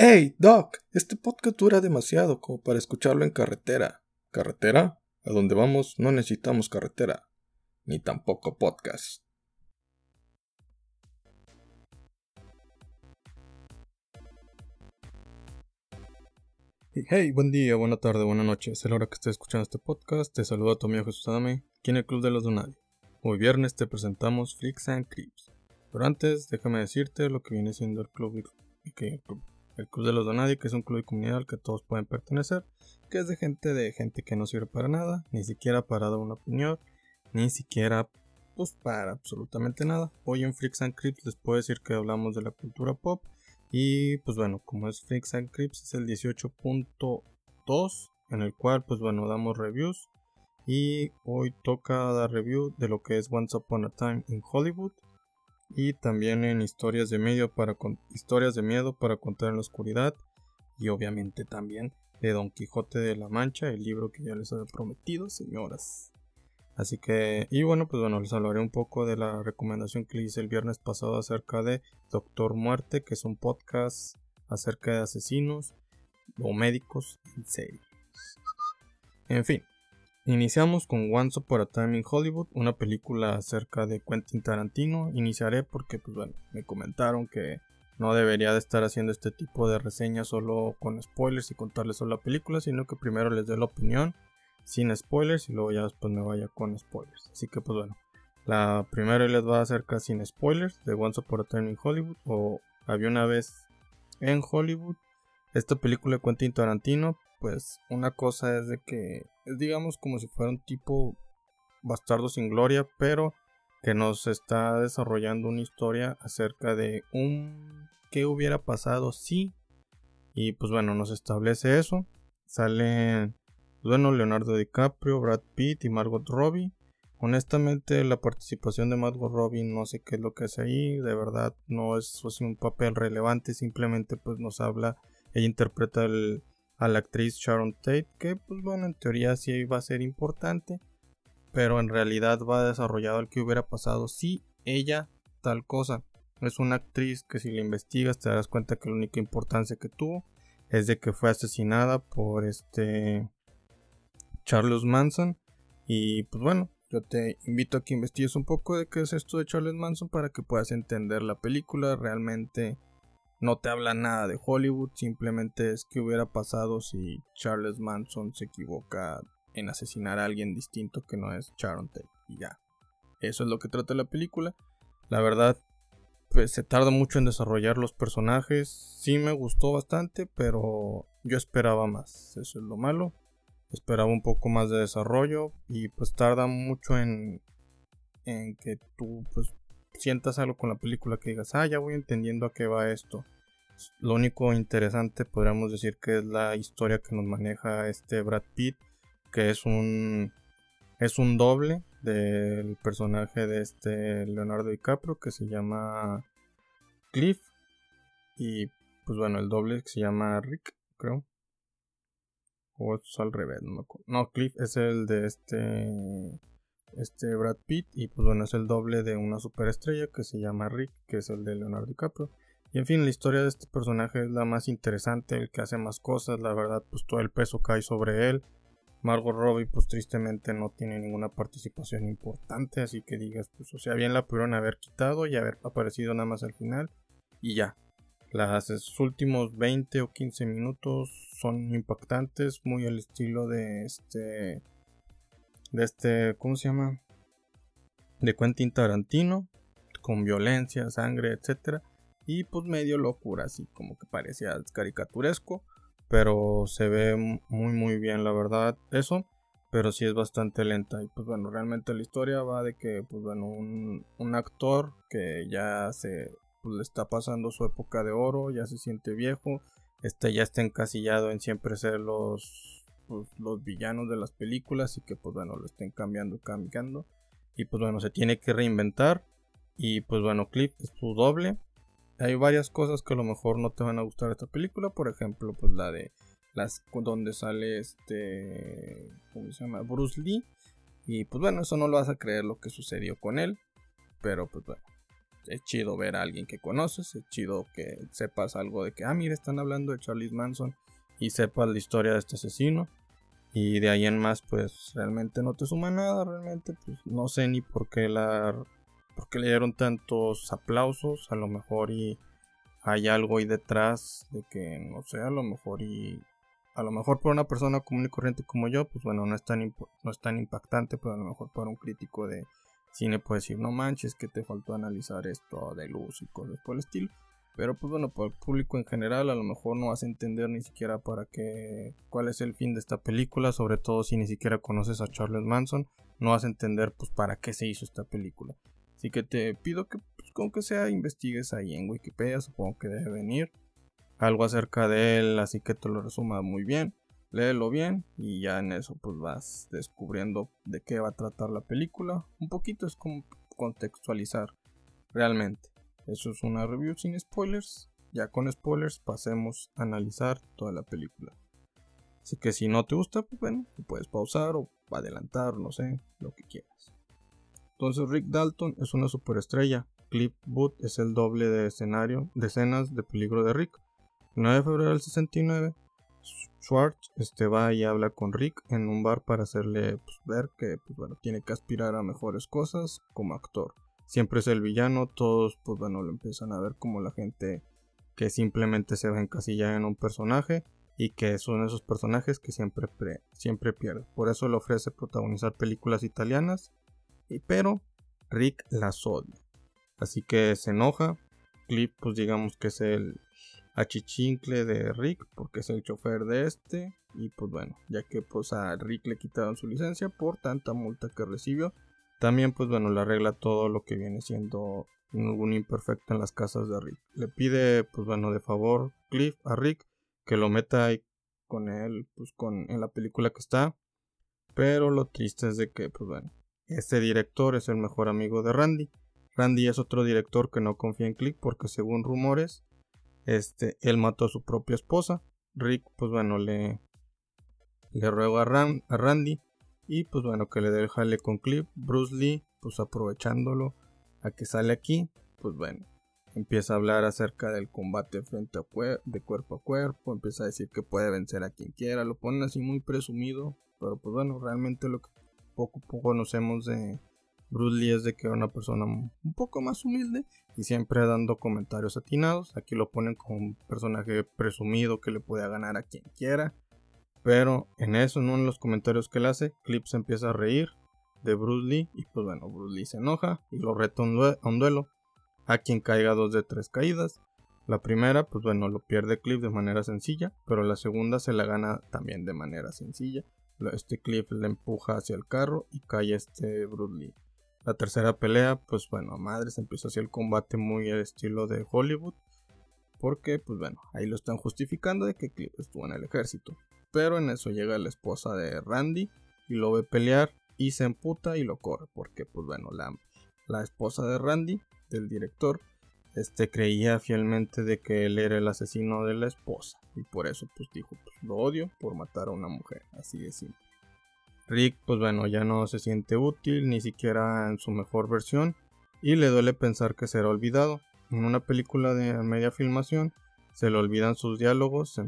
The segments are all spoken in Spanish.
Hey, Doc, este podcast dura demasiado como para escucharlo en carretera. ¿Carretera? A donde vamos no necesitamos carretera, ni tampoco podcast. Hey, buen día, buena tarde, buena noche. Es la hora que estés escuchando este podcast. Te saluda tu amigo Jesús Adame, aquí en el Club de los Donadi. Hoy viernes te presentamos Freaks and Creeps. Pero antes, déjame decirte lo que viene siendo el club, que el club el Club de los Donadi, que es un club de comunidad al que todos pueden pertenecer, que es de gente de gente que no sirve para nada, ni siquiera para dar una opinión, ni siquiera pues para absolutamente nada. Hoy en Freaks and Crips les puedo decir que hablamos de la cultura pop y pues bueno, como es Freaks and Crips es el 18.2 en el cual pues bueno damos reviews y hoy toca dar review de lo que es Once Upon a Time in Hollywood y también en historias de para historias de miedo para contar en la oscuridad y obviamente también de Don Quijote de la Mancha, el libro que ya les había prometido, señoras. Así que, y bueno, pues bueno, les hablaré un poco de la recomendación que hice el viernes pasado acerca de Doctor Muerte, que es un podcast acerca de asesinos o médicos en serie. En fin, Iniciamos con Once Upon a Time in Hollywood, una película acerca de Quentin Tarantino. Iniciaré porque, pues bueno, me comentaron que no debería de estar haciendo este tipo de reseñas solo con spoilers y contarles solo la película, sino que primero les dé la opinión sin spoilers y luego ya después me vaya con spoilers. Así que, pues bueno, la primera les va acerca sin spoilers de Once Upon a Time in Hollywood o Había una vez en Hollywood. Esta película de Quentin Tarantino pues una cosa es de que es digamos como si fuera un tipo bastardo sin gloria, pero que nos está desarrollando una historia acerca de un qué hubiera pasado si y pues bueno, nos establece eso. Salen bueno, Leonardo DiCaprio, Brad Pitt y Margot Robbie. Honestamente, la participación de Margot Robbie no sé qué es lo que hace ahí, de verdad no es un papel relevante, simplemente pues nos habla, ella interpreta el, a la actriz Sharon Tate, que pues bueno, en teoría sí iba a ser importante, pero en realidad va desarrollado el que hubiera pasado si ella tal cosa. Es una actriz que si la investigas te darás cuenta que la única importancia que tuvo es de que fue asesinada por este Charles Manson y pues bueno, yo te invito a que investigues un poco de qué es esto de Charles Manson para que puedas entender la película realmente no te habla nada de Hollywood, simplemente es que hubiera pasado si Charles Manson se equivoca en asesinar a alguien distinto que no es Sharon Tate. Y ya. Eso es lo que trata la película. La verdad, pues se tarda mucho en desarrollar los personajes. Sí me gustó bastante, pero yo esperaba más. Eso es lo malo. Esperaba un poco más de desarrollo y pues tarda mucho en en que tú pues sientas algo con la película que digas, ah, ya voy entendiendo a qué va esto. Lo único interesante podríamos decir que es la historia que nos maneja este Brad Pitt, que es un es un doble del personaje de este Leonardo DiCaprio que se llama Cliff y pues bueno, el doble que se llama Rick, creo. O es al revés, no me acuerdo. No, Cliff es el de este este Brad Pitt y pues bueno es el doble de una superestrella que se llama Rick que es el de Leonardo DiCaprio. Y en fin la historia de este personaje es la más interesante el que hace más cosas la verdad pues todo el peso cae sobre él. Margot Robbie pues tristemente no tiene ninguna participación importante así que digas pues o sea bien la pudieron haber quitado y haber aparecido nada más al final y ya. Los últimos 20 o 15 minutos son impactantes muy al estilo de este de este, ¿cómo se llama? De Quentin Tarantino, con violencia, sangre, etc. Y pues medio locura, así como que parecía caricaturesco, pero se ve muy muy bien la verdad eso, pero sí es bastante lenta. Y pues bueno, realmente la historia va de que, pues bueno, un, un actor que ya se pues, le está pasando su época de oro, ya se siente viejo, este ya está encasillado en siempre ser los pues, los villanos de las películas y que pues bueno lo estén cambiando, cambiando. Y pues bueno, se tiene que reinventar. Y pues bueno, Clip es tu doble. Hay varias cosas que a lo mejor no te van a gustar de esta película. Por ejemplo, pues la de las donde sale este. ¿Cómo se llama? Bruce Lee. Y pues bueno, eso no lo vas a creer lo que sucedió con él. Pero pues bueno. es chido ver a alguien que conoces, es chido que sepas algo de que, ah, mira, están hablando de Charlie Manson y sepas la historia de este asesino. Y de ahí en más, pues realmente no te suma nada, realmente, pues no sé ni por qué la por qué le dieron tantos aplausos, a lo mejor y hay algo ahí detrás de que no sé, a lo mejor y a lo mejor para una persona común y corriente como yo, pues bueno, no es tan no es tan impactante, pero a lo mejor para un crítico de cine puede decir, no manches, que te faltó analizar esto de luz y cosas por el estilo. Pero pues bueno, para el público en general a lo mejor no vas a entender ni siquiera para qué, cuál es el fin de esta película, sobre todo si ni siquiera conoces a Charles Manson, no vas a entender pues para qué se hizo esta película. Así que te pido que pues, con que sea investigues ahí en Wikipedia, supongo que debe venir algo acerca de él, así que te lo resuma muy bien. Léelo bien y ya en eso pues vas descubriendo de qué va a tratar la película. Un poquito es como contextualizar realmente. Eso es una review sin spoilers. Ya con spoilers pasemos a analizar toda la película. Así que si no te gusta, pues bueno, puedes pausar o adelantar, no sé, lo que quieras. Entonces Rick Dalton es una superestrella. Cliff Booth es el doble de escenario de escenas de peligro de Rick. 9 de febrero del 69, Schwartz este, va y habla con Rick en un bar para hacerle pues, ver que pues, bueno, tiene que aspirar a mejores cosas como actor siempre es el villano, todos pues bueno lo empiezan a ver como la gente que simplemente se va a encasillar en un personaje y que son esos personajes que siempre, siempre pierde. Por eso le ofrece protagonizar películas italianas, y, pero Rick las odia. Así que se enoja. Cliff pues digamos que es el achichincle de Rick porque es el chofer de este y pues bueno, ya que pues a Rick le quitaron su licencia por tanta multa que recibió, también, pues bueno, le arregla todo lo que viene siendo algún imperfecto en las casas de Rick. Le pide, pues bueno, de favor Cliff a Rick que lo meta ahí con él, pues con en la película que está. Pero lo triste es de que, pues bueno, este director es el mejor amigo de Randy. Randy es otro director que no confía en Cliff porque según rumores, este, él mató a su propia esposa. Rick, pues bueno, le, le ruega a, a Randy y pues bueno, que le dé el con Clip. Bruce Lee, pues aprovechándolo a que sale aquí, pues bueno, empieza a hablar acerca del combate frente a de cuerpo a cuerpo, empieza a decir que puede vencer a quien quiera, lo ponen así muy presumido, pero pues bueno, realmente lo que poco a poco conocemos de Bruce Lee es de que era una persona un poco más humilde y siempre dando comentarios atinados, aquí lo ponen como un personaje presumido que le puede ganar a quien quiera, pero en eso, en uno de los comentarios que él hace, Clip se empieza a reír de Bruce Lee. Y pues bueno, Bruce Lee se enoja y lo reta a un duelo. A quien caiga dos de tres caídas. La primera, pues bueno, lo pierde Cliff de manera sencilla. Pero la segunda se la gana también de manera sencilla. Este Cliff le empuja hacia el carro y cae este Bruce Lee. La tercera pelea, pues bueno, a madres empieza así el combate muy estilo de Hollywood. Porque, pues bueno, ahí lo están justificando de que Cliff estuvo en el ejército. Pero en eso llega la esposa de Randy y lo ve pelear y se emputa y lo corre. Porque, pues bueno, la, la esposa de Randy, del director, este creía fielmente de que él era el asesino de la esposa. Y por eso, pues dijo, pues lo odio por matar a una mujer. Así de simple. Rick, pues bueno, ya no se siente útil, ni siquiera en su mejor versión. Y le duele pensar que será olvidado. En una película de media filmación, se le olvidan sus diálogos,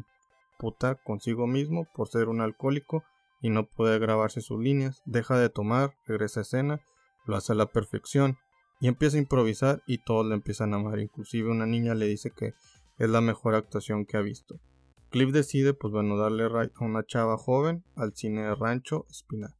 consigo mismo por ser un alcohólico y no puede grabarse sus líneas, deja de tomar, regresa a escena, lo hace a la perfección y empieza a improvisar y todos le empiezan a amar, inclusive una niña le dice que es la mejor actuación que ha visto. Cliff decide pues bueno darle a una chava joven al cine de rancho Spinac.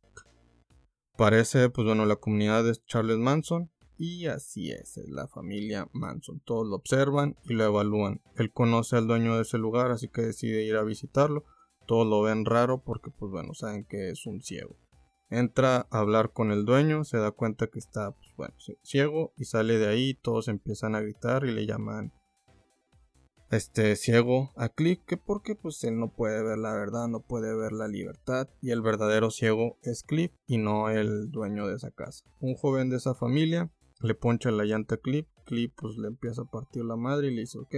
Parece pues bueno la comunidad de Charles Manson y así es, es la familia Manson. Todos lo observan y lo evalúan. Él conoce al dueño de ese lugar, así que decide ir a visitarlo. Todos lo ven raro porque, pues bueno, saben que es un ciego. Entra a hablar con el dueño, se da cuenta que está, pues bueno, ciego y sale de ahí. Todos empiezan a gritar y le llaman este ciego a Cliff, que porque pues él no puede ver la verdad, no puede ver la libertad y el verdadero ciego es Cliff y no el dueño de esa casa. Un joven de esa familia le poncha la llanta a Clip, Clip pues le empieza a partir la madre y le dice, ok,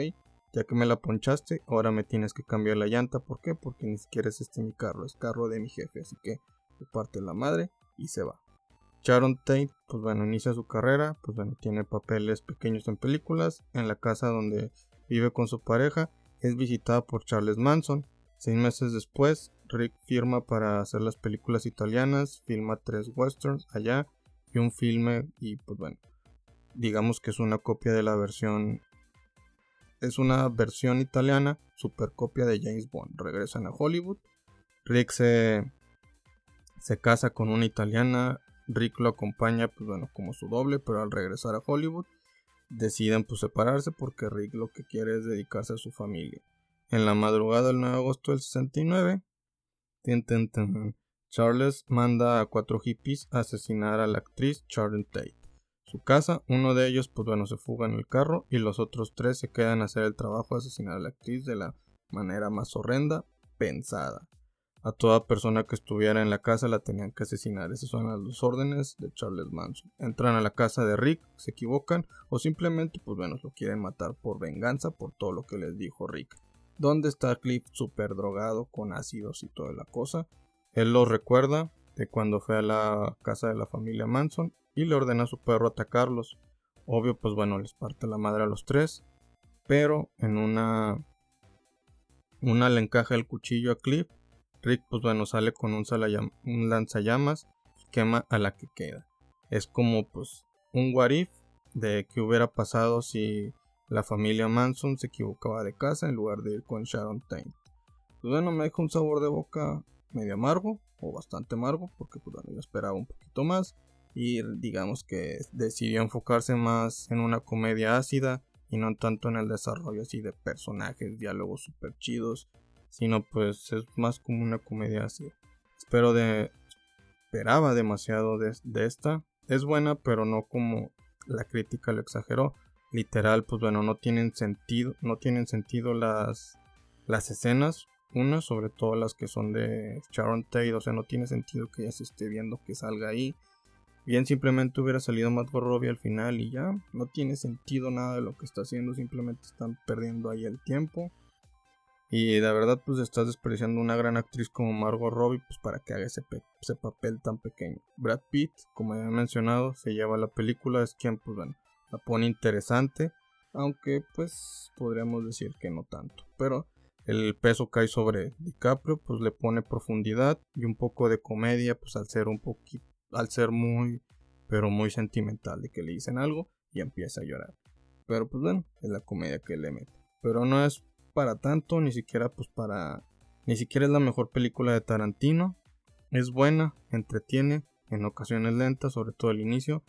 ya que me la ponchaste, ahora me tienes que cambiar la llanta, ¿por qué? Porque ni siquiera es este mi carro, es carro de mi jefe, así que le parte la madre y se va. Sharon Tate, pues bueno, inicia su carrera, pues bueno, tiene papeles pequeños en películas, en la casa donde vive con su pareja, es visitada por Charles Manson. Seis meses después, Rick firma para hacer las películas italianas, filma tres westerns allá y un filme y pues bueno, digamos que es una copia de la versión es una versión italiana, super copia de James Bond. Regresan a Hollywood. Rick se, se casa con una italiana. Rick lo acompaña, pues bueno, como su doble, pero al regresar a Hollywood deciden pues separarse porque Rick lo que quiere es dedicarse a su familia. En la madrugada del 9 de agosto del 69, Charles manda a cuatro hippies a asesinar a la actriz Sharon Tate su casa. Uno de ellos, pues bueno, se fuga en el carro y los otros tres se quedan a hacer el trabajo de asesinar a la actriz de la manera más horrenda pensada. A toda persona que estuviera en la casa la tenían que asesinar. Esas son las órdenes de Charles Manson. Entran a la casa de Rick, se equivocan o simplemente, pues bueno, lo quieren matar por venganza por todo lo que les dijo Rick. ¿Dónde está Cliff super drogado con ácidos y toda la cosa? Él lo recuerda de cuando fue a la casa de la familia Manson y le ordena a su perro atacarlos. Obvio, pues bueno, les parte la madre a los tres, pero en una una le encaja el cuchillo a Cliff. Rick, pues bueno, sale con un, lanzallamas y quema a la que queda. Es como pues un what de que hubiera pasado si la familia Manson se equivocaba de casa en lugar de ir con Sharon Tate. Pues bueno, me deja un sabor de boca medio amargo o bastante amargo porque pues bueno, yo esperaba un poquito más y digamos que decidió enfocarse más en una comedia ácida y no tanto en el desarrollo así de personajes, diálogos super chidos, sino pues es más como una comedia ácida. Espero de esperaba demasiado de, de esta. Es buena, pero no como la crítica lo exageró. Literal, pues bueno, no tienen sentido, no tienen sentido las las escenas, una sobre todo las que son de Sharon Tate, o sea, no tiene sentido que ella se esté viendo que salga ahí Bien, simplemente hubiera salido Margot Robbie al final y ya. No tiene sentido nada de lo que está haciendo. Simplemente están perdiendo ahí el tiempo. Y de verdad, pues estás despreciando una gran actriz como Margot Robbie, pues para que haga ese, ese papel tan pequeño. Brad Pitt, como ya he mencionado, se lleva la película, es quien, pues bueno, la pone interesante. Aunque, pues, podríamos decir que no tanto. Pero el peso cae sobre DiCaprio, pues le pone profundidad y un poco de comedia, pues al ser un poquito al ser muy, pero muy sentimental de que le dicen algo y empieza a llorar. Pero pues bueno, es la comedia que le mete. Pero no es para tanto, ni siquiera pues para... Ni siquiera es la mejor película de Tarantino. Es buena, entretiene, en ocasiones lenta, sobre todo el inicio,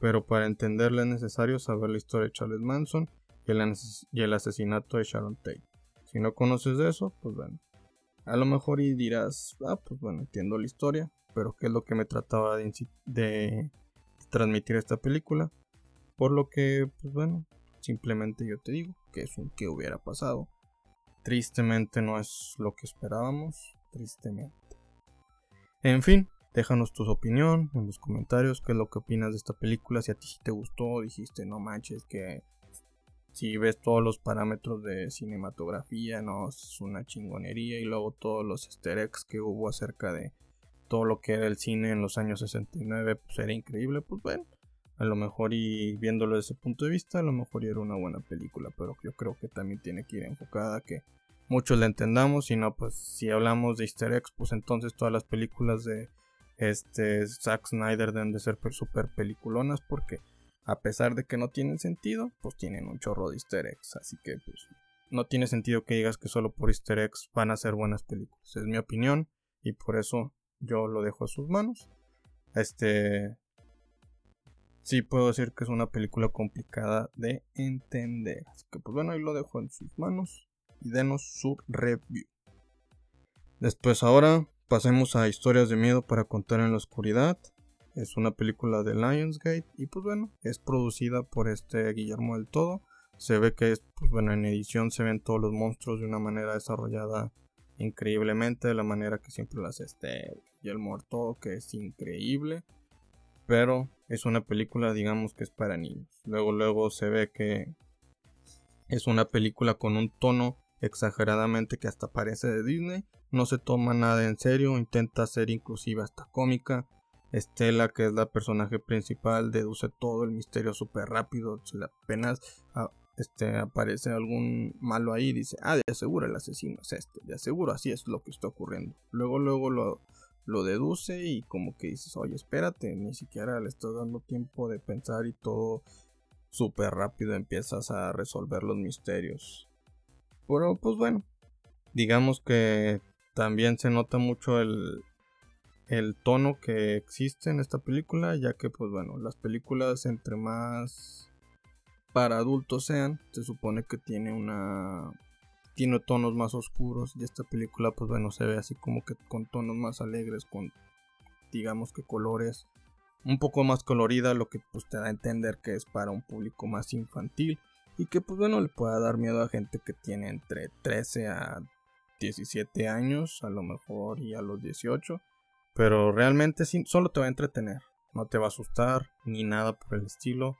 pero para entenderla es necesario saber la historia de Charles Manson y el, y el asesinato de Sharon Tate. Si no conoces de eso, pues bueno. A lo mejor y dirás, ah, pues bueno, entiendo la historia, pero qué es lo que me trataba de, transmitir esta película. Por lo que, pues bueno, simplemente yo te digo que es un que hubiera pasado. Tristemente no es lo que esperábamos, tristemente. En fin, déjanos tu opinión en los comentarios, qué es lo que opinas de esta película, si a ti te gustó, dijiste no manches que si ves todos los parámetros de cinematografía, no es una chingonería y luego todos los easter eggs que hubo acerca de todo lo que era el cine en los años 69 pues era increíble, pues bueno, a lo mejor y viéndolo desde ese punto de vista, a lo mejor era una buena película, pero yo creo que también tiene que ir enfocada que muchos la entendamos, y no pues si hablamos de easter eggs, pues entonces todas las películas de este Zack Snyder deben de ser super peliculonas porque a pesar de que no tienen sentido, pues tienen un chorro de easter eggs, así que pues no tiene sentido que digas que solo por easter eggs van a ser buenas películas, es mi opinión y por eso yo lo dejo a sus manos. Este. Sí puedo decir que es una película complicada de entender. Así que pues bueno, ahí lo dejo en sus manos. Y denos su review. Después ahora pasemos a Historias de Miedo para contar en la oscuridad. Es una película de Lionsgate. Y pues bueno, es producida por este Guillermo del Todo. Se ve que pues bueno, en edición se ven todos los monstruos de una manera desarrollada increíblemente de la manera que siempre hace este y el muerto que es increíble pero es una película digamos que es para niños luego luego se ve que es una película con un tono exageradamente que hasta parece de Disney no se toma nada en serio intenta ser inclusiva hasta cómica Estela, que es la personaje principal, deduce todo el misterio súper rápido. Apenas ah, este, aparece algún malo ahí, dice, ah, de aseguro el asesino es este, de aseguro así es lo que está ocurriendo. Luego, luego lo, lo deduce y como que dices, oye, espérate, ni siquiera le estás dando tiempo de pensar y todo súper rápido empiezas a resolver los misterios. Pero pues bueno, digamos que también se nota mucho el, el tono que existe en esta película, ya que pues bueno, las películas entre más para adultos sean, se supone que tiene una tiene tonos más oscuros y esta película pues bueno se ve así como que con tonos más alegres con digamos que colores un poco más colorida lo que pues te da a entender que es para un público más infantil y que pues bueno le pueda dar miedo a gente que tiene entre 13 a 17 años a lo mejor y a los 18 pero realmente solo te va a entretener no te va a asustar ni nada por el estilo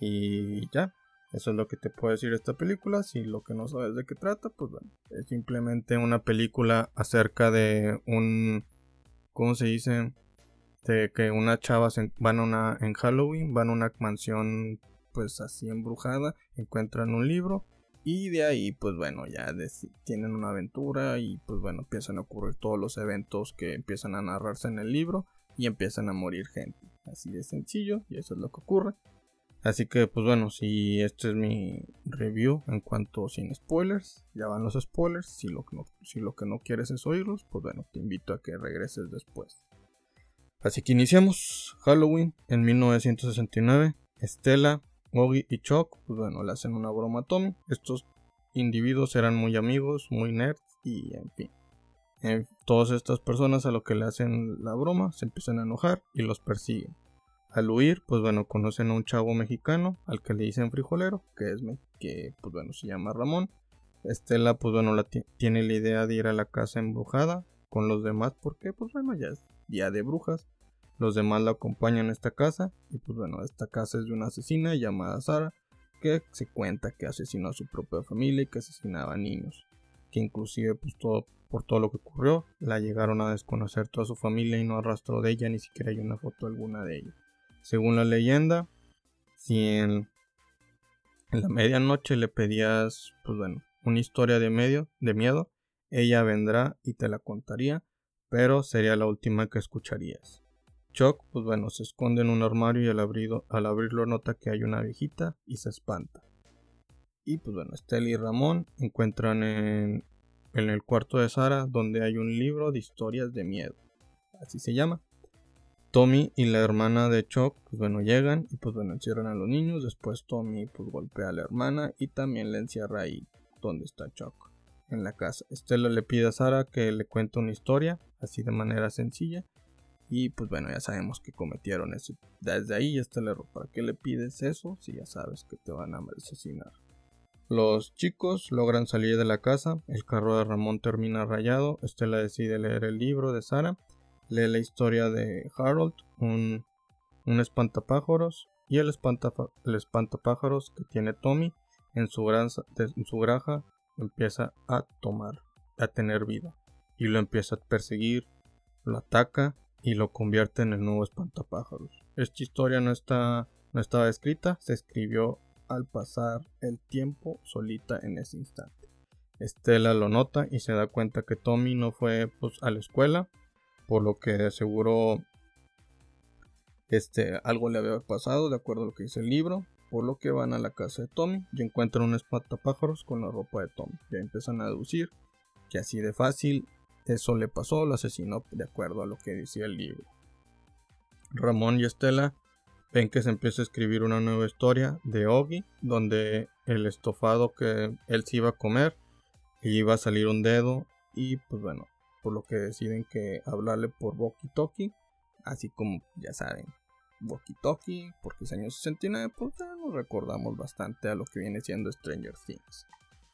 y ya eso es lo que te puedo decir de esta película. Si lo que no sabes de qué trata, pues bueno, es simplemente una película acerca de un, ¿cómo se dice? De que una chava van a una, en Halloween, van a una mansión pues así embrujada, encuentran un libro y de ahí pues bueno ya tienen una aventura y pues bueno empiezan a ocurrir todos los eventos que empiezan a narrarse en el libro y empiezan a morir gente. Así de sencillo y eso es lo que ocurre. Así que pues bueno, si este es mi review en cuanto sin spoilers, ya van los spoilers, si lo, no, si lo que no quieres es oírlos, pues bueno, te invito a que regreses después. Así que iniciamos Halloween en 1969, Estela, Oggy y Chuck, pues bueno, le hacen una broma a Tommy, estos individuos eran muy amigos, muy nerds y en fin. todas estas personas a lo que le hacen la broma se empiezan a enojar y los persiguen. Al huir, pues bueno, conocen a un chavo mexicano al que le dicen frijolero, que es que pues bueno, se llama Ramón. Estela, pues bueno, la tiene la idea de ir a la casa embrujada con los demás, porque pues bueno, ya es día de brujas. Los demás la acompañan a esta casa y pues bueno, esta casa es de una asesina llamada Sara, que se cuenta que asesinó a su propia familia y que asesinaba a niños. Que inclusive pues todo, por todo lo que ocurrió, la llegaron a desconocer toda su familia y no arrastró de ella, ni siquiera hay una foto alguna de ella. Según la leyenda, si en, la medianoche le pedías, pues bueno, una historia de, medio, de miedo, ella vendrá y te la contaría, pero sería la última que escucharías. Chuck, pues bueno, se esconde en un armario y al, al abrirlo nota que hay una viejita y se espanta. Y pues bueno, Estela y Ramón encuentran en, en el cuarto de Sara donde hay un libro de historias de miedo. Así se llama. Tommy y la hermana de Chuck, pues bueno, llegan y pues bueno, encierran a los niños. Después Tommy pues golpea a la hermana y también le encierra ahí donde está Chuck, en la casa. Estela le pide a Sara que le cuente una historia, así de manera sencilla. Y pues bueno, ya sabemos que cometieron eso. Desde ahí ya está el error. ¿Para qué le pides eso si ya sabes que te van a asesinar? Los chicos logran salir de la casa. El carro de Ramón termina rayado. Estela decide leer el libro de Sara lee la historia de Harold, un, un espantapájaros, y el, el espantapájaros que tiene Tommy en su, en su granja empieza a tomar, a tener vida, y lo empieza a perseguir, lo ataca y lo convierte en el nuevo espantapájaros. Esta historia no, está, no estaba escrita, se escribió al pasar el tiempo solita en ese instante. Estela lo nota y se da cuenta que Tommy no fue pues, a la escuela por lo que de seguro este, algo le había pasado de acuerdo a lo que dice el libro, por lo que van a la casa de Tommy y encuentran un espantapájaros con la ropa de Tommy. Ya empiezan a deducir que así de fácil eso le pasó, lo asesinó de acuerdo a lo que decía el libro. Ramón y Estela ven que se empieza a escribir una nueva historia de Ogi, donde el estofado que él se iba a comer le iba a salir un dedo y pues bueno, por lo que deciden que hablarle por Walkie Talkie, así como ya saben, Walkie Talkie, porque es año 69, pues ya nos recordamos bastante a lo que viene siendo Stranger Things.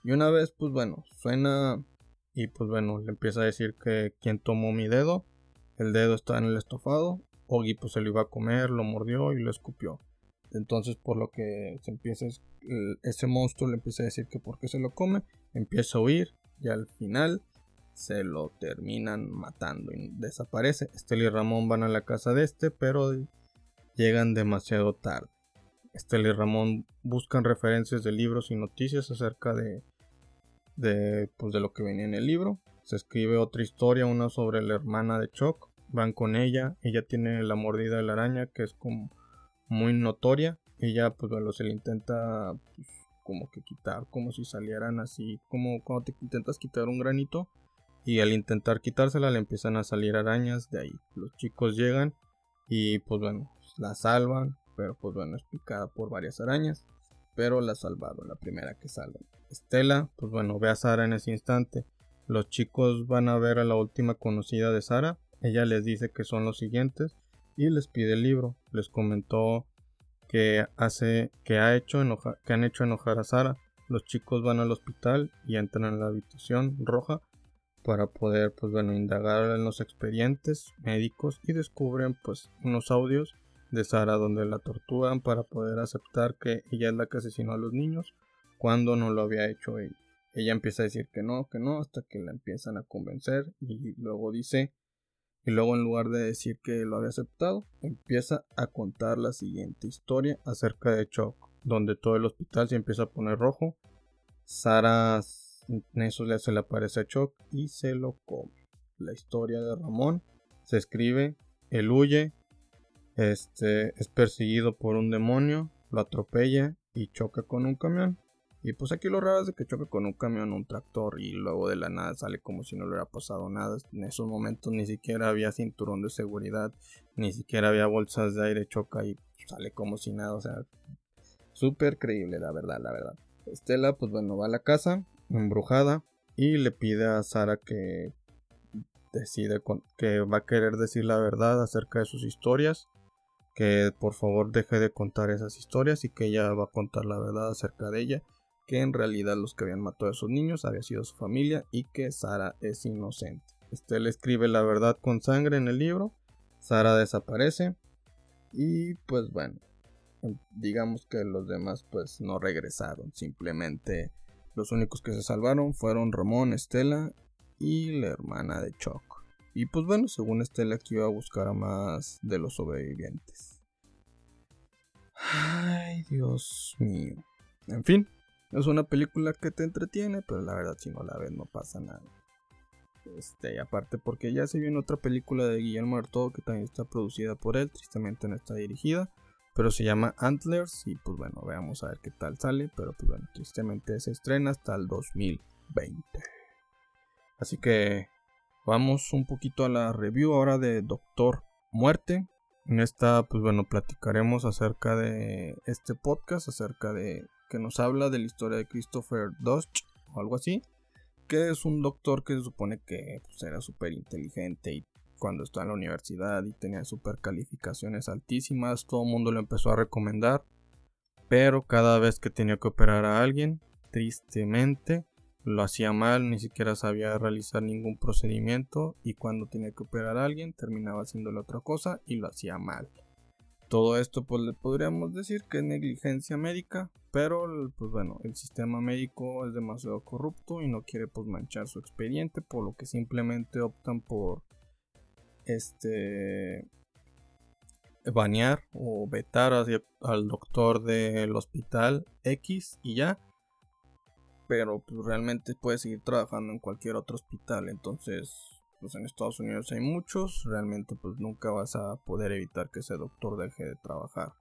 Y una vez, pues bueno, suena y pues bueno, le empieza a decir que quien tomó mi dedo, el dedo está en el estofado, Oggy pues se lo iba a comer, lo mordió y lo escupió. Entonces por lo que se empieza, ese monstruo le empieza a decir que por qué se lo come, empieza a huir y al final se lo terminan matando y desaparece. Estela y Ramón van a la casa de este, pero llegan demasiado tarde. Estela y Ramón buscan referencias de libros y noticias acerca de, de, pues, de lo que venía en el libro. Se escribe otra historia, una sobre la hermana de Chuck. Van con ella, ella tiene la mordida de la araña que es como muy notoria. Ella pues bueno, se le intenta pues, como que quitar, como si salieran así, como cuando te intentas quitar un granito y al intentar quitársela le empiezan a salir arañas de ahí. Los chicos llegan y pues bueno, la salvan, pero pues bueno, es picada por varias arañas, pero la salvaron, la primera que salvan. Estela, pues bueno, ve a Sara en ese instante. Los chicos van a ver a la última conocida de Sara. Ella les dice que son los siguientes y les pide el libro. Les comentó que hace que ha hecho que han hecho enojar a Sara. Los chicos van al hospital y entran en la habitación roja para poder pues bueno indagar en los expedientes médicos y descubren pues unos audios de Sara donde la torturan para poder aceptar que ella es la que asesinó a los niños cuando no lo había hecho ella. Ella empieza a decir que no, que no, hasta que la empiezan a convencer y luego dice, y luego en lugar de decir que lo había aceptado, empieza a contar la siguiente historia acerca de Chuck, donde todo el hospital se empieza a poner rojo. Sara en eso se le aparece a Chuck y se lo come. La historia de Ramón se escribe, él huye, este es perseguido por un demonio, lo atropella y choca con un camión. Y pues aquí lo raro es de que choca con un camión, un tractor y luego de la nada sale como si no le hubiera pasado nada. En esos momentos ni siquiera había cinturón de seguridad, ni siquiera había bolsas de aire, choca y sale como si nada. O sea, súper creíble, la verdad, la verdad. Estela, pues bueno, va a la casa, embrujada, y le pide a Sara que decide que va a querer decir la verdad acerca de sus historias que por favor deje de contar esas historias y que ella va a contar la verdad acerca de ella que en realidad los que habían matado a esos niños había sido su familia y que Sara es inocente. Este le escribe la verdad con sangre en el libro, Sara desaparece y pues bueno, digamos que los demás pues no regresaron, simplemente los únicos que se salvaron fueron Ramón, Estela y la hermana de Chuck. Y pues bueno, según Estela que iba a buscar a más de los sobrevivientes. Ay, Dios mío. En fin, es una película que te entretiene, pero la verdad si no la ves no pasa nada. Este, aparte porque ya se viene otra película de Guillermo del que también está producida por él, tristemente no está dirigida, pero se llama Antlers y pues bueno, veamos a ver qué tal sale, pero pues bueno, tristemente se estrena hasta el 2020. Así que vamos un poquito a la review ahora de Doctor Muerte. En esta pues bueno, platicaremos acerca de este podcast, acerca de que nos habla de la historia de Christopher Dodge o algo así, que es un doctor que se supone que pues, era súper inteligente y cuando estaba en la universidad y tenía super calificaciones altísimas, todo el mundo lo empezó a recomendar, pero cada vez que tenía que operar a alguien, tristemente, lo hacía mal, ni siquiera sabía realizar ningún procedimiento y cuando tenía que operar a alguien terminaba haciéndole otra cosa y lo hacía mal. Todo esto pues le podríamos decir que es negligencia médica, pero pues bueno, el sistema médico es demasiado corrupto y no quiere pues manchar su expediente, por lo que simplemente optan por este banear o vetar al doctor del hospital X y ya. Pero pues realmente puede seguir trabajando en cualquier otro hospital, entonces pues en Estados Unidos hay muchos, realmente pues nunca vas a poder evitar que ese doctor deje de trabajar,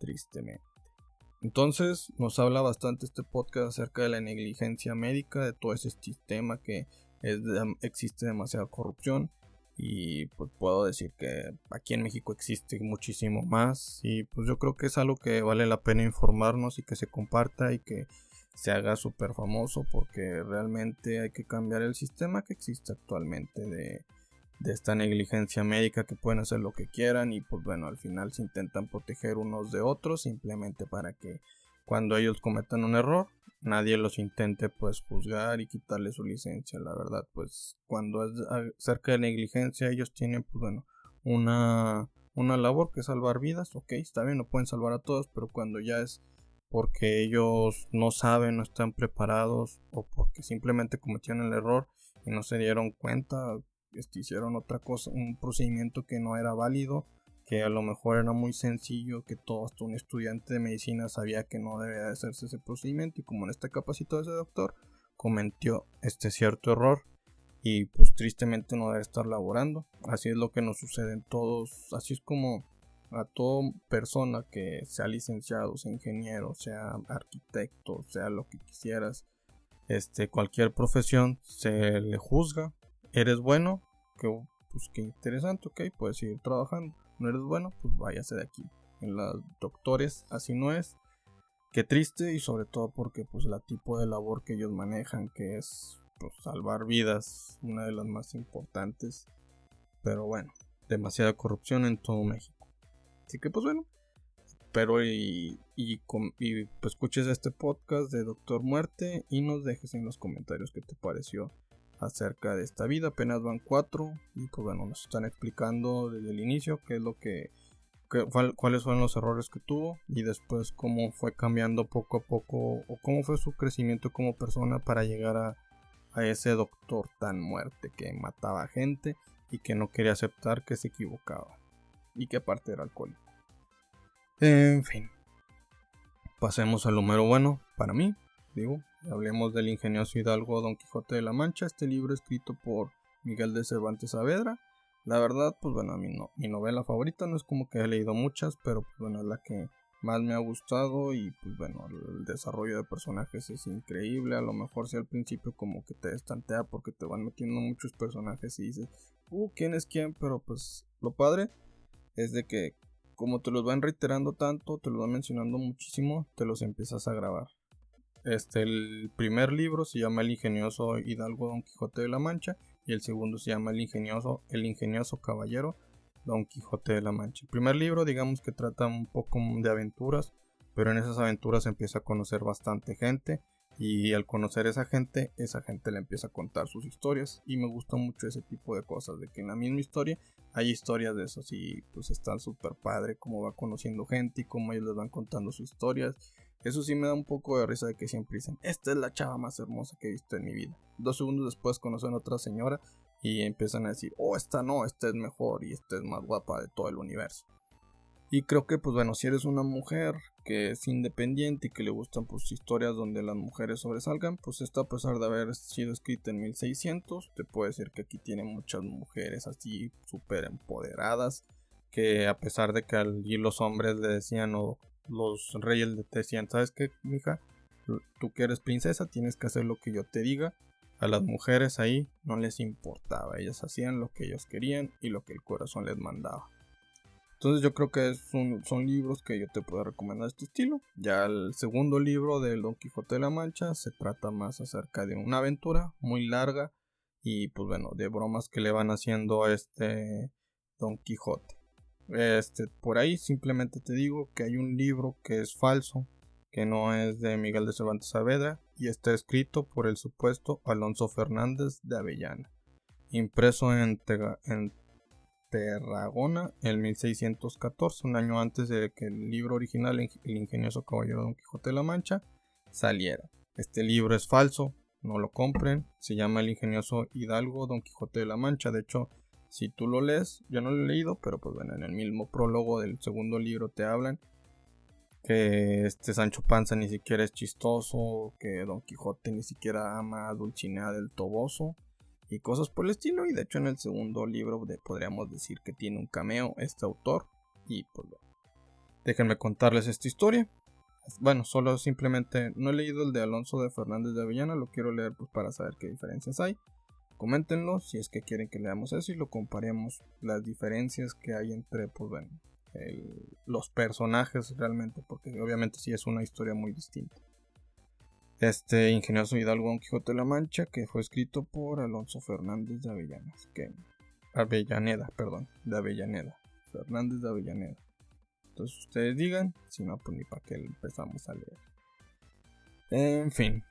tristemente. Entonces nos habla bastante este podcast acerca de la negligencia médica, de todo ese sistema que existe demasiada corrupción y pues puedo decir que aquí en México existe muchísimo más y pues yo creo que es algo que vale la pena informarnos y que se comparta y que se haga súper famoso porque realmente hay que cambiar el sistema que existe actualmente de, esta negligencia médica que pueden hacer lo que quieran y pues bueno al final se intentan proteger unos de otros simplemente para que cuando ellos cometan un error nadie los intente pues juzgar y quitarle su licencia. La verdad pues cuando es acerca de negligencia ellos tienen pues bueno una una labor que es salvar vidas ok está bien no pueden salvar a todos pero cuando ya es porque ellos no saben, no están preparados o porque simplemente cometieron el error y no se dieron cuenta, este, hicieron otra cosa, un procedimiento que no era válido, que a lo mejor era muy sencillo, que todo hasta un estudiante de medicina sabía que no debía hacerse ese procedimiento y como en este capacitó ese doctor, cometió este cierto error y pues tristemente no debe estar laborando. Así es lo que nos sucede en todos, así es como a toda persona que sea licenciado, sea ingeniero, sea arquitecto, sea lo que quisieras, este, cualquier profesión se le juzga. Eres bueno, que, pues qué interesante, ok, puedes seguir trabajando. No eres bueno, pues váyase de aquí. En los doctores así no es. Qué triste y sobre todo porque pues la tipo de labor que ellos manejan, que es pues, salvar vidas, una de las más importantes. Pero bueno, demasiada corrupción en todo México. Así que pues bueno, espero y, y, pues, escuches este podcast de Doctor Muerte y nos dejes en los comentarios qué te pareció acerca de esta vida. Apenas van cuatro y pues bueno, nos están explicando desde el inicio qué es lo que, cuáles fueron los errores que tuvo y después cómo fue cambiando poco a poco o cómo fue su crecimiento como persona para llegar a, a ese doctor tan muerte que mataba gente y que no quería aceptar que se equivocaba y que aparte era alcohólico. En fin, pasemos al número bueno para mí, digo, hablemos del ingenioso hidalgo Don Quijote de la Mancha, este libro escrito por Miguel de Cervantes Saavedra. La verdad, pues bueno, mi, mi novela favorita no es como que he leído muchas, pero pues bueno, es la que más me ha gustado y pues bueno, el desarrollo de personajes es increíble, a lo mejor si al principio como que te estantea porque te van metiendo muchos personajes y dices, uh, ¿quién es quién? Pero pues lo padre es de que como te los van reiterando tanto, te los van mencionando muchísimo, te los empiezas a grabar. Este, el primer libro se llama El ingenioso Hidalgo Don Quijote de la Mancha y el segundo se llama El ingenioso, el ingenioso caballero Don Quijote de la Mancha. El primer libro, digamos que trata un poco de aventuras, pero en esas aventuras empieza a conocer bastante gente y al conocer esa gente, esa gente le empieza a contar sus historias. Y me gusta mucho ese tipo de cosas, de que en la misma historia hay historias de eso. Y pues está súper padre cómo va conociendo gente y cómo ellos les van contando sus historias. Eso sí me da un poco de risa de que siempre dicen, esta es la chava más hermosa que he visto en mi vida. Dos segundos después conocen a otra señora y empiezan a decir, oh, esta no, esta es mejor y esta es más guapa de todo el universo. Y creo que, pues bueno, si eres una mujer que es independiente y que le gustan pues historias donde las mujeres sobresalgan, pues esta a pesar de haber sido escrita en 1600, te puedo decir que aquí tiene muchas mujeres así súper empoderadas, que a pesar de que allí los hombres le decían o los reyes le decían, ¿sabes qué, mija? Tú que eres princesa, tienes que hacer lo que yo te diga. A las mujeres ahí no les importaba, ellas hacían lo que ellos querían y lo que el corazón les mandaba. Entonces yo creo que son libros que yo te puedo recomendar de este estilo. Ya el segundo libro del Don Quijote de la Mancha se trata más acerca de una aventura muy larga y pues bueno, de bromas que le van haciendo a este Don Quijote. Este, por ahí simplemente te digo que hay un libro que es falso, que no es de Miguel de Cervantes Saavedra y está escrito por el supuesto Alonso Fernández de Avellana, impreso en, en Tarragona en 1614, un año antes de que el libro original El ingenioso caballero Don Quijote de la Mancha saliera. Este libro es falso, no lo compren, se llama El ingenioso Hidalgo Don Quijote de la Mancha, de hecho, si tú lo lees, yo no lo he leído, pero pues bueno, en el mismo prólogo del segundo libro te hablan que este Sancho Panza ni siquiera es chistoso, que Don Quijote ni siquiera ama a Dulcinea del Toboso, y cosas por el estilo. Y de hecho en el segundo libro podríamos decir que tiene un cameo este autor. Y pues bueno, déjenme contarles esta historia. Bueno, solo simplemente no he leído el de Alonso de Fernández de Avellana, lo quiero leer pues para saber qué diferencias hay. Coméntenlo si es que quieren que leamos eso y lo comparemos las diferencias que hay entre pues bueno, los personajes realmente, porque obviamente sí es una historia muy distinta. Este ingenioso Hidalgo Don Quijote de la Mancha, que fue escrito por Alonso Fernández de Avellanas, que Avellaneda, perdón, de Avellaneda, Fernández de Avellaneda. Entonces ustedes digan, si no, pues ni para qué empezamos a leer. En fin,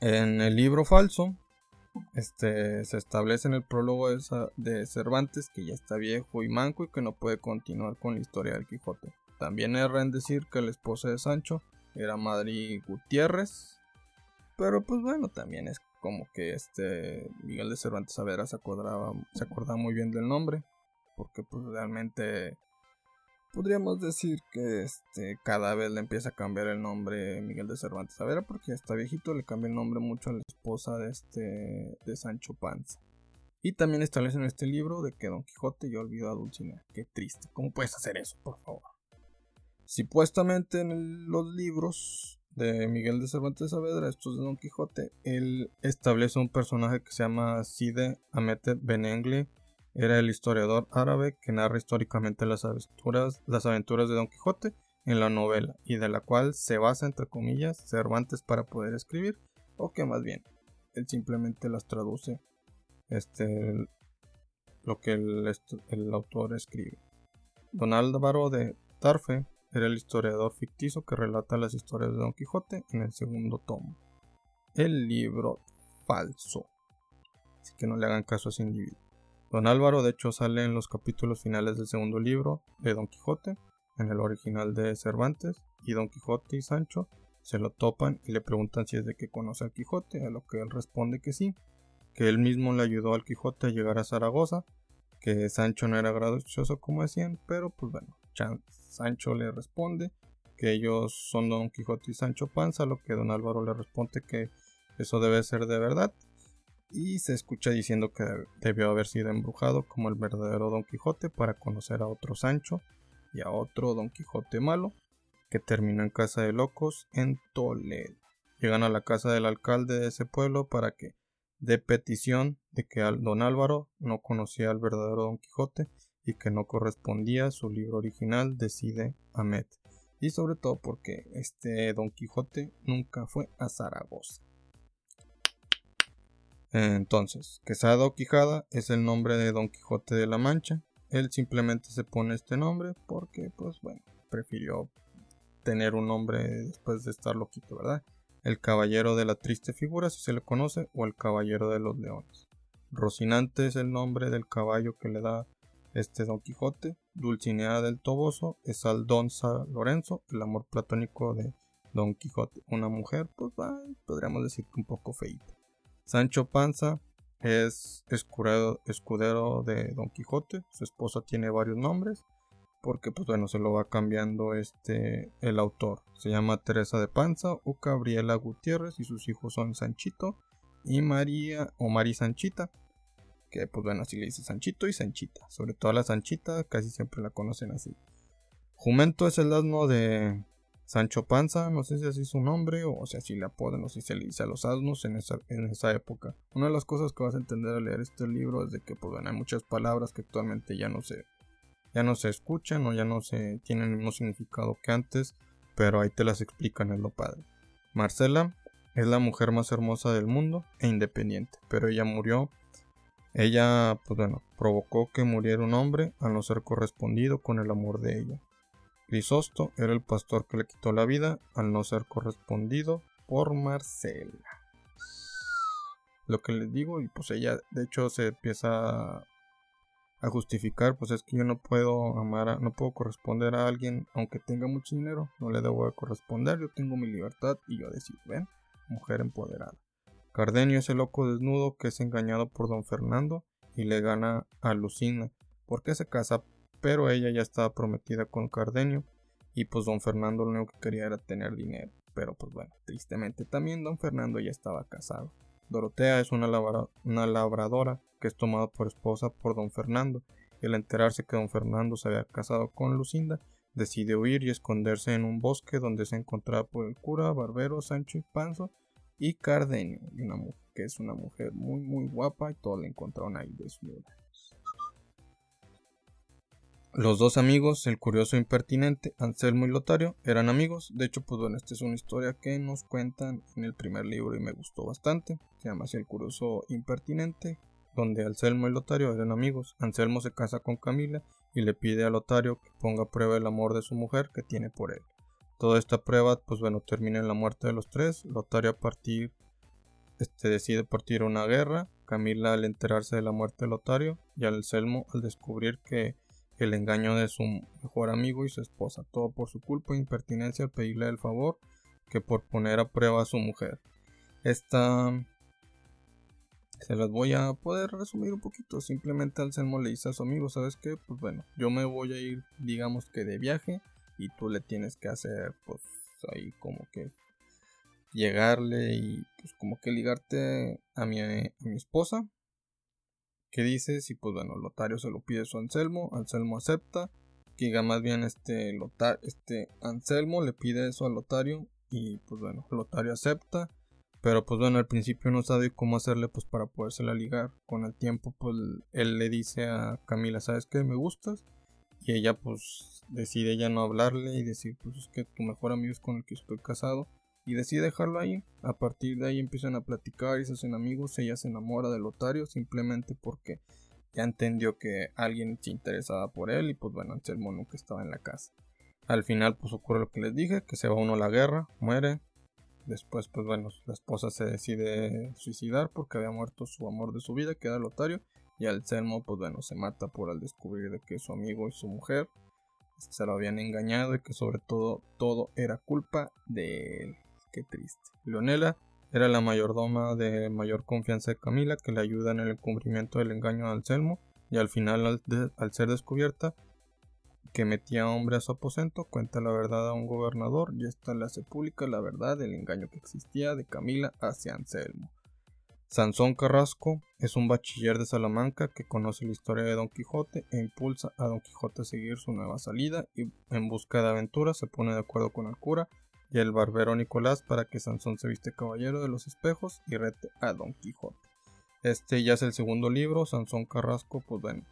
en el libro falso, este se establece en el prólogo de, Cervantes que ya está viejo y manco y que no puede continuar con la historia del Quijote. También erra en decir que la esposa de Sancho era Madrid Gutiérrez. Pero pues bueno, también es como que este Miguel de Cervantes Saavedra se acordaba, se acordaba muy bien del nombre, porque pues realmente podríamos decir que este cada vez le empieza a cambiar el nombre Miguel de Cervantes Saavedra porque está viejito le cambia el nombre mucho a la esposa de este de Sancho Panza. Y también establece en este libro de que Don Quijote ya olvidó a Dulcinea. Qué triste. ¿Cómo puedes hacer eso, por favor? Supuestamente en los libros de Miguel de Cervantes Saavedra, estos de Don Quijote, él establece un personaje que se llama Cide Hamete Benengle. Era el historiador árabe que narra históricamente las aventuras, de Don Quijote en la novela y de la cual se basa, entre comillas, Cervantes para poder escribir, o que más bien, él simplemente las traduce este, lo que el, el autor escribe. Don Álvaro de Tarfe era el historiador ficticio que relata las historias de Don Quijote en el segundo tomo. El libro falso. Así que no le hagan caso a ese individuo. Don Álvaro de hecho sale en los capítulos finales del segundo libro de Don Quijote, en el original de Cervantes, y Don Quijote y Sancho se lo topan y le preguntan si es de que conoce al Quijote, a lo que él responde que sí, que él mismo le ayudó al Quijote a llegar a Zaragoza, que Sancho no era gracioso como decían, pero pues bueno, Sancho le responde que ellos son Don Quijote y Sancho Panza, lo que Don Álvaro le responde que eso debe ser de verdad, y se escucha diciendo que debió haber sido embrujado como el verdadero Don Quijote para conocer a otro Sancho y a otro Don Quijote malo, que terminó en casa de locos en Toledo. Llegan a la casa del alcalde de ese pueblo para que de petición de que don Álvaro no conocía al verdadero Don Quijote y que no correspondía a su libro original de Cide Ahmed, y sobre todo porque este Don Quijote nunca fue a Zaragoza. Entonces, Quesada Quijada es el nombre de Don Quijote de la Mancha. Él simplemente se pone este nombre porque, pues bueno, prefirió tener un nombre después de estar loquito, ¿verdad? el caballero de la triste figura, si se le conoce, o el caballero de los leones. Rocinante es el nombre del caballo que le da este Don Quijote. Dulcinea del Toboso es Aldonza Lorenzo, el amor platónico de Don Quijote. Una mujer, pues podríamos decir que un poco feita. Sancho Panza es escudero de Don Quijote. Su esposa tiene varios nombres porque pues bueno se lo va cambiando este el autor. Se llama Teresa de Panza o Gabriela Gutiérrez y sus hijos son Sanchito y María o Mari Sanchita que pues bueno así le dice Sanchito y Sanchita. Sobre todo la Sanchita casi siempre la conocen así. Jumento es el asno de Sancho Panza, no sé si así es su nombre o si así le apodan o si se le dice a los asnos en esa, en esa época. Una de las cosas que vas a entender al leer este libro es de que pues, hay muchas palabras que actualmente ya no se ya no se escuchan o ya no se tienen el mismo significado que antes, pero ahí te las explican, es lo padre. Marcela es la mujer más hermosa del mundo e independiente, pero ella murió. Ella, pues bueno, provocó que muriera un hombre al no ser correspondido con el amor de ella. Crisosto era el pastor que le quitó la vida al no ser correspondido por Marcela. Lo que les digo, y pues ella de hecho se empieza a justificar, pues es que yo no puedo amar, no puedo corresponder a alguien aunque tenga mucho dinero, no le debo de corresponder, yo tengo mi libertad y yo decido, ¿ven? Mujer empoderada. Cardenio es el loco desnudo que es engañado por don Fernando y le gana a Lucina, porque se casa, pero ella ya estaba prometida con Cardenio y pues don Fernando lo único que quería era tener dinero, pero pues bueno, tristemente también don Fernando ya estaba casado. Dorotea es una, labradora que es tomada por esposa por don Fernando, y al enterarse que don Fernando se había casado con Lucinda, decide huir y esconderse en un bosque donde se encontraba por el cura, Barbero, Sancho y Panzo y Cardenio, una mujer, que es una mujer muy muy guapa y todos la encontraron ahí desnuda. Los dos amigos, el curioso e impertinente, Anselmo y Lotario, eran amigos. De hecho, pues bueno, esta es una historia que nos cuentan en el primer libro y me gustó bastante. Se llama así El curioso impertinente, donde Anselmo y Lotario eran amigos. Anselmo se casa con Camila y le pide a Lotario que ponga a prueba el amor de su mujer que tiene por él. Toda esta prueba, pues bueno, termina en la muerte de los tres. Lotario a partir, este, decide partir a una guerra. Camila al enterarse de la muerte de Lotario y Anselmo al descubrir que el engaño de su mejor amigo y su esposa, todo por su culpa e impertinencia al pedirle el favor que por poner a prueba a su mujer. Esta Se las voy a poder resumir un poquito. Simplemente Anselmo le dice a su amigo, ¿sabes qué? Pues bueno, yo me voy a ir, digamos que de viaje y tú le tienes que hacer, pues ahí como que llegarle y pues como que ligarte a mi, a mi esposa. ¿Qué dices? Y pues bueno, Lotario se lo pide a su Anselmo, Anselmo acepta, que diga más bien este, Lotar, este Anselmo le pide eso a Lotario y pues bueno, Lotario acepta, pero pues bueno, al principio no sabe cómo hacerle pues para podérsela ligar. Con el tiempo pues él le dice a Camila, ¿sabes qué? Me gustas. Y ella pues decide ya no hablarle y decir pues es que tu mejor amigo es con el que estoy casado y decide dejarlo ahí. A partir de ahí empiezan a platicar y se hacen amigos. Ella se enamora de Lotario simplemente porque ya entendió que alguien se interesaba por él y pues bueno, Anselmo nunca estaba en la casa. Al final pues ocurre lo que les dije, que se va uno a la guerra, muere. Después pues bueno, la esposa se decide suicidar porque había muerto su amor de su vida, que era Lotario. Y Anselmo pues bueno, se mata por al descubrir de que su amigo y su mujer se lo habían engañado y que sobre todo todo era culpa de él. Qué triste. Leonela era la mayordoma de mayor confianza de Camila que le ayuda en el encubrimiento del engaño a Anselmo y al final al, ser descubierta que metía hombre a su aposento cuenta la verdad a un gobernador y esta le hace pública la verdad del engaño que existía de Camila hacia Anselmo. Sansón Carrasco es un bachiller de Salamanca que conoce la historia de Don Quijote e impulsa a Don Quijote a seguir su nueva salida y en busca de aventuras se pone de acuerdo con el cura y el barbero Nicolás para que Sansón se viste caballero de los espejos y rete a Don Quijote. Este ya es el segundo libro, Sansón Carrasco, pues bueno,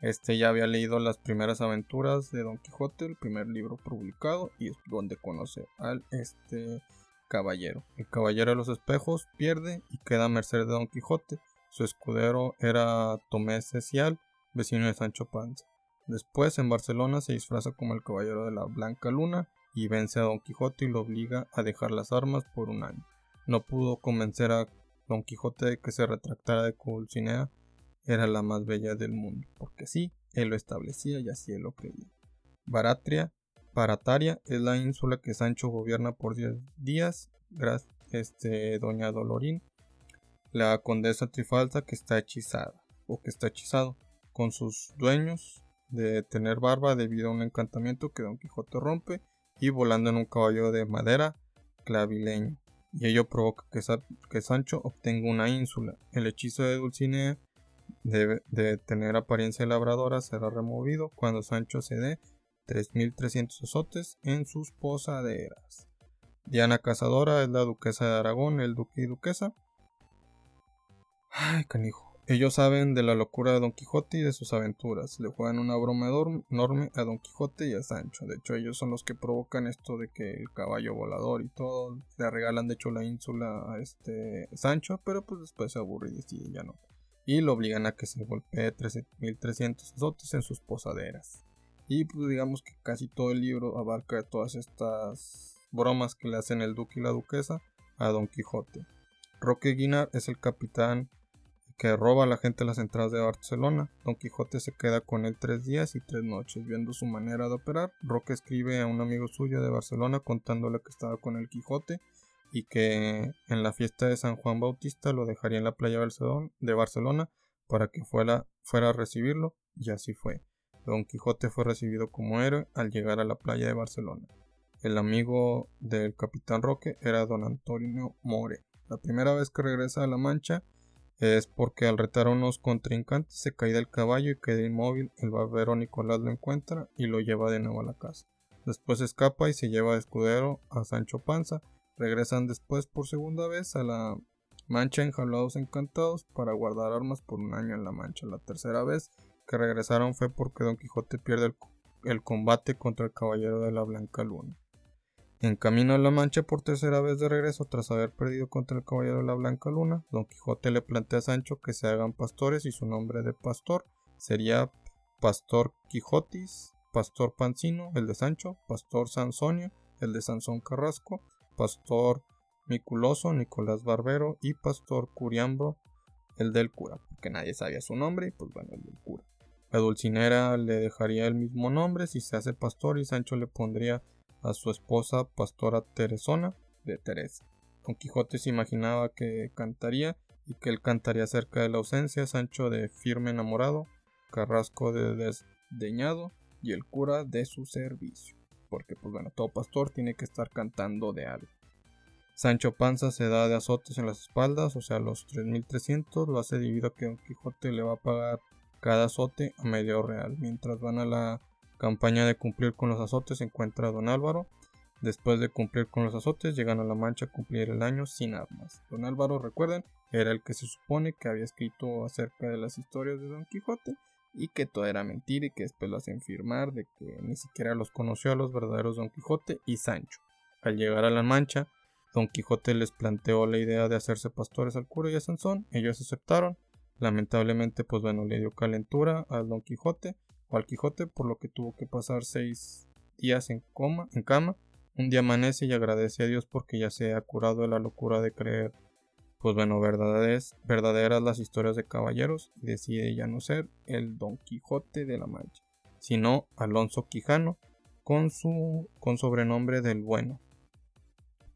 este ya había leído las primeras aventuras de Don Quijote, el primer libro publicado, y es donde conoce al este caballero. El caballero de los espejos pierde y queda a merced de Don Quijote. Su escudero era Tomé Cecial, vecino de Sancho Panza. Después en Barcelona se disfraza como el caballero de la Blanca Luna y vence a Don Quijote y lo obliga a dejar las armas por un año. No pudo convencer a Don Quijote de que se retractara de Dulcinea era la más bella del mundo, porque sí, él lo establecía y así él lo creía. Baratria, Barataria es la ínsula que Sancho gobierna por 10 días, gracias este doña Dolorín, la condesa Trifalsa que está hechizada o que está hechizado con sus dueños de tener barba debido a un encantamiento que Don Quijote rompe y volando en un caballo de madera clavileño, y ello provoca que, Sancho obtenga una ínsula. El hechizo de Dulcinea de, tener apariencia labradora será removido cuando Sancho se dé 3.300 azotes en sus posaderas. Diana Cazadora es la duquesa de Aragón, el duque y duquesa. Ay, canijo. Ellos saben de la locura de Don Quijote y de sus aventuras. Le juegan una broma enorme a Don Quijote y a Sancho. De hecho, ellos son los que provocan esto de que el caballo volador y todo. Le regalan, de hecho, la ínsula a este Sancho, pero pues después se aburre y decide ya no. Y lo obligan a que se golpee 13.300 azotes en sus posaderas. Y pues digamos que casi todo el libro abarca todas estas bromas que le hacen el duque y la duquesa a Don Quijote. Roque Guinar es el capitán que roba a la gente las entradas de Barcelona. Don Quijote se queda con él tres días y tres noches, viendo su manera de operar. Roque escribe a un amigo suyo de Barcelona contándole que estaba con el Quijote y que en la fiesta de San Juan Bautista lo dejaría en la playa de Barcelona para que fuera, fuera a recibirlo, y así fue. Don Quijote fue recibido como héroe al llegar a la playa de Barcelona. El amigo del capitán Roque era don Antonio More. La primera vez que regresa a La Mancha, es porque al retar a unos contrincantes se cae del caballo y queda inmóvil. El barbero Nicolás lo encuentra y lo lleva de nuevo a la casa. Después escapa y se lleva de escudero a Sancho Panza. Regresan después por segunda vez a la Mancha enjaulados encantados para guardar armas por un año en la Mancha. La tercera vez que regresaron fue porque Don Quijote pierde el combate contra el caballero de la Blanca Luna. En camino a la Mancha por tercera vez de regreso tras haber perdido contra el caballero de la Blanca Luna, Don Quijote le plantea a Sancho que se hagan pastores y su nombre de pastor sería Pastor Quijotis, Pastor Pancino, el de Sancho, Pastor Sansonio, el de Sansón Carrasco, Pastor Miculoso, Nicolás Barbero y Pastor Curiambro, el del cura, porque nadie sabía su nombre y pues bueno, el del cura. La dulcinera le dejaría el mismo nombre si se hace pastor y Sancho le pondría a su esposa pastora Teresona de Teresa. Don Quijote se imaginaba que cantaría y que él cantaría acerca de la ausencia, Sancho de firme enamorado, Carrasco de desdeñado y el cura de su servicio. Porque pues bueno, todo pastor tiene que estar cantando de algo. Sancho Panza se da de azotes en las espaldas, o sea, los 3300 lo hace debido a que Don Quijote le va a pagar cada azote a medio real. Mientras van a la campaña de cumplir con los azotes, se encuentra Don Álvaro. Después de cumplir con los azotes, llegan a la mancha a cumplir el año sin armas. Don Álvaro, recuerden, era el que se supone que había escrito acerca de las historias de Don Quijote y que todo era mentira y que después lo hacen firmar de que ni siquiera los conoció a los verdaderos Don Quijote y Sancho. Al llegar a la mancha, Don Quijote les planteó la idea de hacerse pastores al cura y a Sansón, ellos aceptaron. Lamentablemente, pues bueno, le dio calentura al Don Quijote o al Quijote, por lo que tuvo que pasar seis días en coma, en cama. Un día amanece y agradece a Dios porque ya se ha curado de la locura de creer, pues bueno, verdaderas, verdaderas las historias de caballeros y decide ya no ser el Don Quijote de la Mancha, sino Alonso Quijano, con su con sobrenombre del Bueno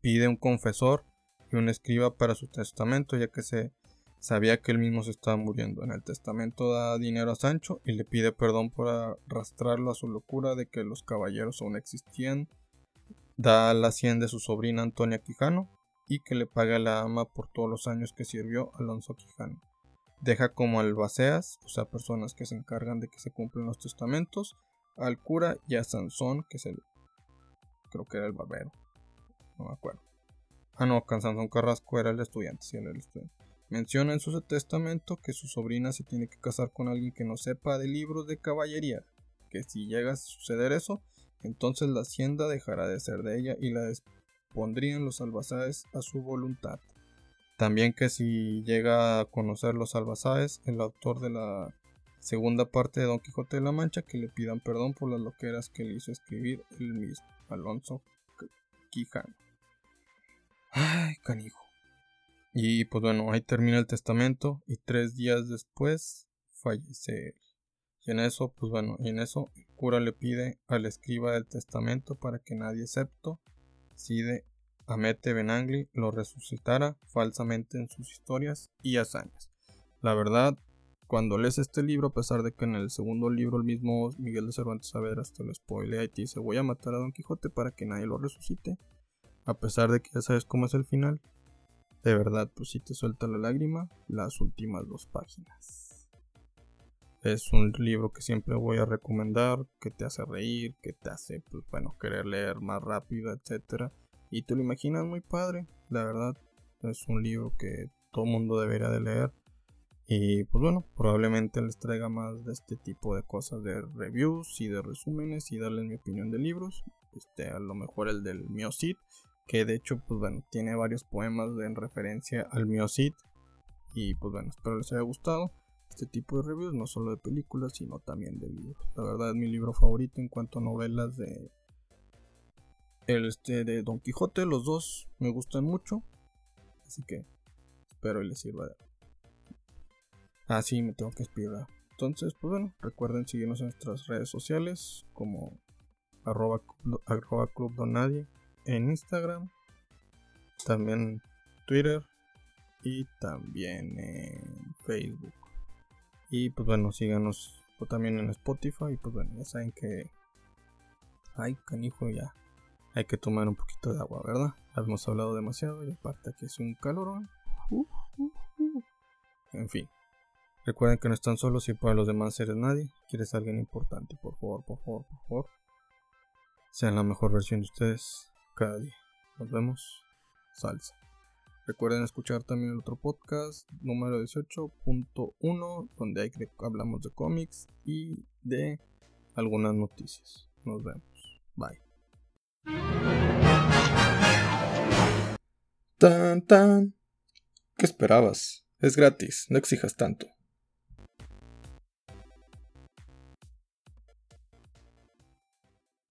pide un confesor y un escriba para su testamento, ya que se sabía que él mismo se estaba muriendo. En el testamento da dinero a Sancho y le pide perdón por arrastrarlo a su locura de que los caballeros aún existían. Da la cien de su sobrina Antonia Quijano y que le pague a la ama por todos los años que sirvió Alonso Quijano. Deja como albaceas, o sea, personas que se encargan de que se cumplen los testamentos, al cura y a Sansón, que es el. creo que era el barbero no me acuerdo. Ah, no, Sansón Carrasco era el estudiante, sí, era el estudiante. Menciona en su testamento que su sobrina se tiene que casar con alguien que no sepa de libros de caballería, que si llega a suceder eso, entonces la hacienda dejará de ser de ella y la pondrían los albazaes a su voluntad. También que si llega a conocer los albazaes, el autor de la segunda parte de Don Quijote de la Mancha, que le pidan perdón por las loqueras que le hizo escribir el mismo, Alonso Quijano. Ay, canijo. Y pues bueno, ahí termina el testamento y tres días después fallece. Y en eso, pues bueno, y en eso el cura le pide al escriba del testamento para que nadie excepto Side Amete Benangli lo resucitara falsamente en sus historias y hazañas. La verdad, cuando lees este libro, a pesar de que en el segundo libro el mismo Miguel de Cervantes Saavedra te lo spoilea y te dice voy a matar a Don Quijote para que nadie lo resucite, a pesar de que ya sabes cómo es el final, de verdad, pues si te suelta la lágrima las últimas dos páginas. Es un libro que siempre voy a recomendar, que te hace reír, que te hace, pues bueno, querer leer más rápido, etc. Y te lo imaginas muy padre, la verdad. Es un libro que todo mundo debería de leer. Y pues bueno, probablemente les traiga más de este tipo de cosas, de reviews y de resúmenes y darles mi opinión de libros. Este, a lo mejor el del Miocid que de hecho, pues bueno, tiene varios poemas en referencia al Miocid. Y pues bueno, espero les haya gustado este tipo de reviews, no solo de películas, sino también de libros. La verdad es mi libro favorito en cuanto a novelas de el este de Don Quijote, los dos me gustan mucho. Así que espero y les sirva de Ah, sí, me tengo que expirar. Entonces, pues bueno, recuerden seguirnos en nuestras redes sociales como arroba, arroba club donadie en Instagram, también Twitter y también en Facebook. Y pues bueno, síganos también en Spotify. Y pues bueno, ya saben que. Ay, canijo, ya. Hay que tomar un poquito de agua, ¿verdad? Hemos hablado demasiado y aparte que es un calorón. En fin. Recuerden que no están solos y para los demás eres nadie. Quieres alguien importante, por favor, por favor, por favor. Sean la mejor versión de ustedes cada día. Nos vemos. Salsa. Recuerden escuchar también el otro podcast número 18.1 donde hay hablamos de cómics y de algunas noticias. Nos vemos. Bye. Tan tan. ¿Qué esperabas? Es gratis, no exijas tanto.